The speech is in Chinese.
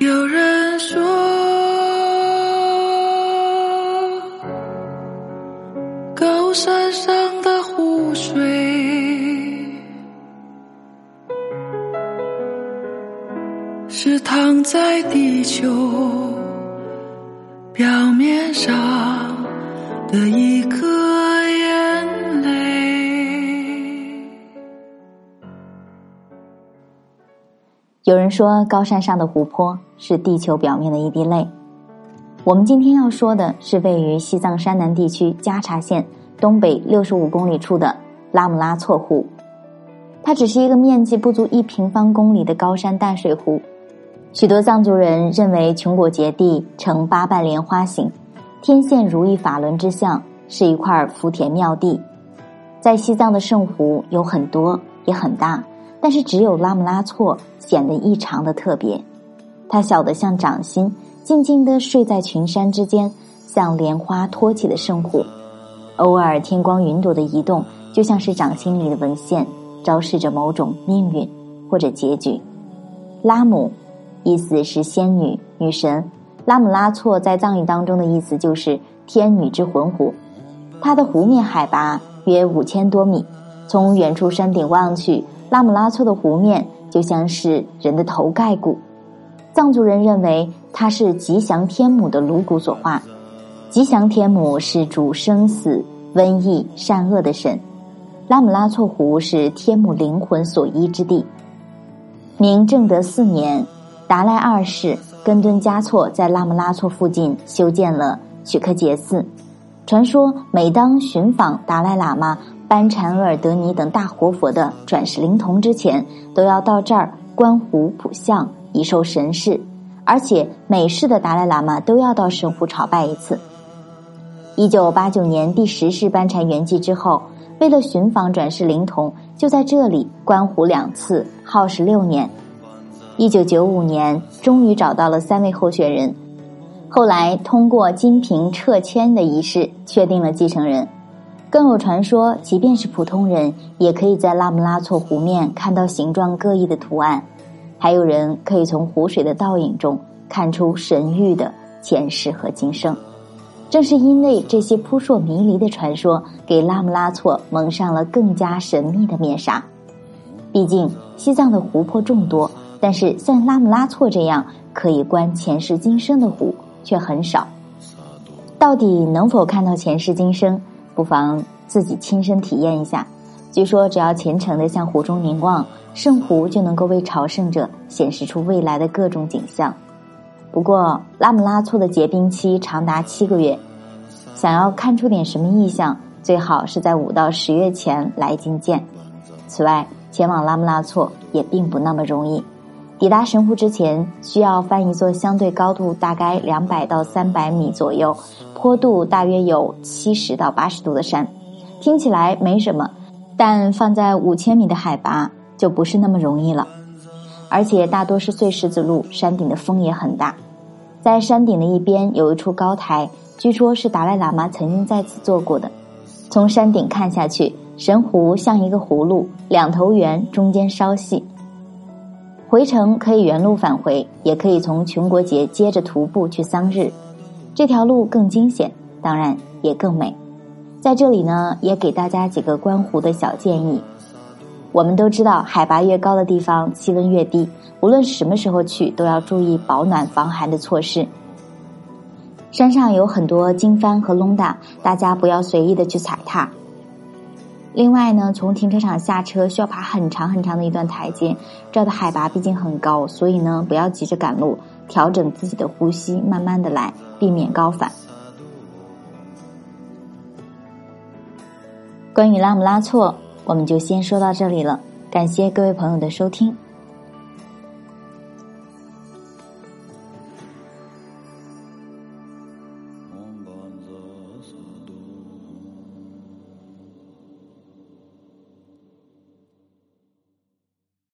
有人说，高山上的湖水是躺在地球表面上的一颗有人说，高山上的湖泊是地球表面的一滴泪。我们今天要说的是位于西藏山南地区加查县东北六十五公里处的拉姆拉措湖。它只是一个面积不足一平方公里的高山淡水湖。许多藏族人认为琼果结地呈八瓣莲花形，天现如意法轮之象，是一块福田妙地。在西藏的圣湖有很多，也很大。但是只有拉姆拉措显得异常的特别，它小得像掌心，静静地睡在群山之间，像莲花托起的圣湖。偶尔天光云朵的移动，就像是掌心里的纹线，昭示着某种命运或者结局。拉姆，意思是仙女、女神。拉姆拉措在藏语当中的意思就是天女之魂湖。它的湖面海拔约五千多米，从远处山顶望去。拉姆拉措的湖面就像是人的头盖骨，藏族人认为它是吉祥天母的颅骨所化。吉祥天母是主生死、瘟疫、善恶的神，拉姆拉措湖是天母灵魂所依之地。明正德四年，达赖二世根敦嘉措在拉姆拉措附近修建了曲克杰寺。传说每当寻访达赖喇嘛。班禅额尔德尼等大活佛的转世灵童之前，都要到这儿观湖普相，以受神事。而且每世的达赖喇嘛都要到神湖朝拜一次。一九八九年第十世班禅圆寂之后，为了寻访转世灵童，就在这里观湖两次，耗时六年。一九九五年，终于找到了三位候选人，后来通过金瓶撤签的仪式，确定了继承人。更有传说，即便是普通人，也可以在拉姆拉措湖面看到形状各异的图案。还有人可以从湖水的倒影中看出神域的前世和今生。正是因为这些扑朔迷离的传说，给拉姆拉措蒙上了更加神秘的面纱。毕竟西藏的湖泊众多，但是像拉姆拉措这样可以观前世今生的湖却很少。到底能否看到前世今生？不妨自己亲身体验一下。据说，只要虔诚的向湖中凝望，圣湖就能够为朝圣者显示出未来的各种景象。不过，拉姆拉措的结冰期长达七个月，想要看出点什么异象，最好是在五到十月前来觐见。此外，前往拉姆拉措也并不那么容易。抵达神湖之前，需要翻一座相对高度大概两百到三百米左右、坡度大约有七十到八十度的山。听起来没什么，但放在五千米的海拔就不是那么容易了。而且大多是碎石子路，山顶的风也很大。在山顶的一边有一处高台，据说是达赖喇嘛曾经在此坐过的。从山顶看下去，神湖像一个葫芦，两头圆，中间稍细。回程可以原路返回，也可以从琼国节接着徒步去桑日，这条路更惊险，当然也更美。在这里呢，也给大家几个观湖的小建议。我们都知道，海拔越高的地方，气温越低，无论什么时候去，都要注意保暖防寒的措施。山上有很多经幡和窿达，大家不要随意的去踩踏。另外呢，从停车场下车需要爬很长很长的一段台阶，这儿的海拔毕竟很高，所以呢，不要急着赶路，调整自己的呼吸，慢慢的来，避免高反。关于拉姆拉措，我们就先说到这里了，感谢各位朋友的收听。